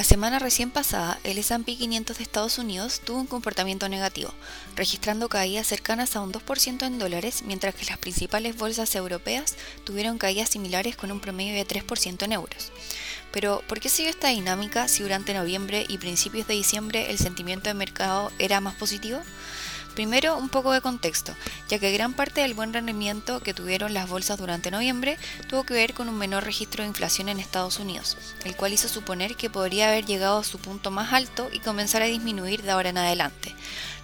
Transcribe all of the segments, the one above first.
La semana recién pasada, el S&P 500 de Estados Unidos tuvo un comportamiento negativo, registrando caídas cercanas a un 2% en dólares, mientras que las principales bolsas europeas tuvieron caídas similares con un promedio de 3% en euros. Pero, ¿por qué siguió esta dinámica si durante noviembre y principios de diciembre el sentimiento de mercado era más positivo? Primero, un poco de contexto, ya que gran parte del buen rendimiento que tuvieron las bolsas durante noviembre tuvo que ver con un menor registro de inflación en Estados Unidos, el cual hizo suponer que podría haber llegado a su punto más alto y comenzar a disminuir de ahora en adelante.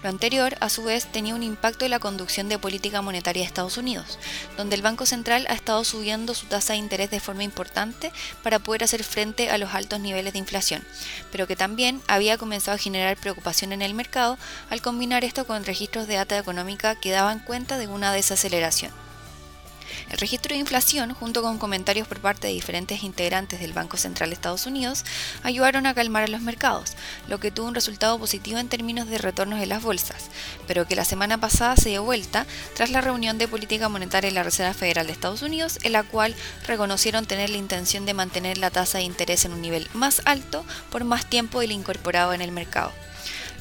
Lo anterior, a su vez, tenía un impacto en la conducción de política monetaria de Estados Unidos, donde el Banco Central ha estado subiendo su tasa de interés de forma importante para poder hacer frente a los altos niveles de inflación, pero que también había comenzado a generar preocupación en el mercado al combinar esto con registros de data económica que daban cuenta de una desaceleración. El registro de inflación, junto con comentarios por parte de diferentes integrantes del Banco Central de Estados Unidos, ayudaron a calmar a los mercados, lo que tuvo un resultado positivo en términos de retornos de las bolsas, pero que la semana pasada se dio vuelta tras la reunión de política monetaria de la Reserva Federal de Estados Unidos, en la cual reconocieron tener la intención de mantener la tasa de interés en un nivel más alto por más tiempo del incorporado en el mercado.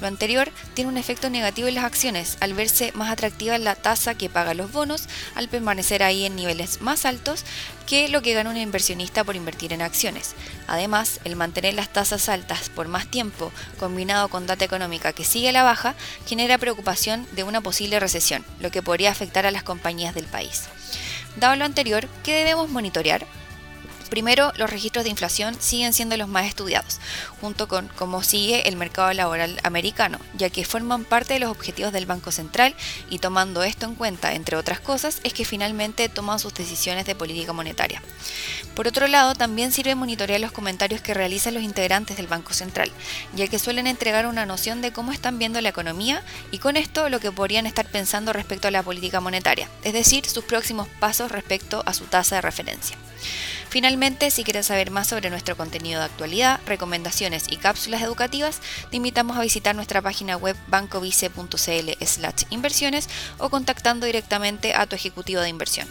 Lo anterior tiene un efecto negativo en las acciones, al verse más atractiva la tasa que pagan los bonos, al permanecer ahí en niveles más altos que lo que gana un inversionista por invertir en acciones. Además, el mantener las tasas altas por más tiempo, combinado con data económica que sigue a la baja, genera preocupación de una posible recesión, lo que podría afectar a las compañías del país. Dado lo anterior, ¿qué debemos monitorear? Primero, los registros de inflación siguen siendo los más estudiados, junto con cómo sigue el mercado laboral americano, ya que forman parte de los objetivos del Banco Central y tomando esto en cuenta, entre otras cosas, es que finalmente toman sus decisiones de política monetaria. Por otro lado, también sirve monitorear los comentarios que realizan los integrantes del Banco Central, ya que suelen entregar una noción de cómo están viendo la economía y con esto lo que podrían estar pensando respecto a la política monetaria, es decir, sus próximos pasos respecto a su tasa de referencia. Finalmente, si quieres saber más sobre nuestro contenido de actualidad, recomendaciones y cápsulas educativas, te invitamos a visitar nuestra página web bancovice.cl/inversiones o contactando directamente a tu ejecutivo de inversión.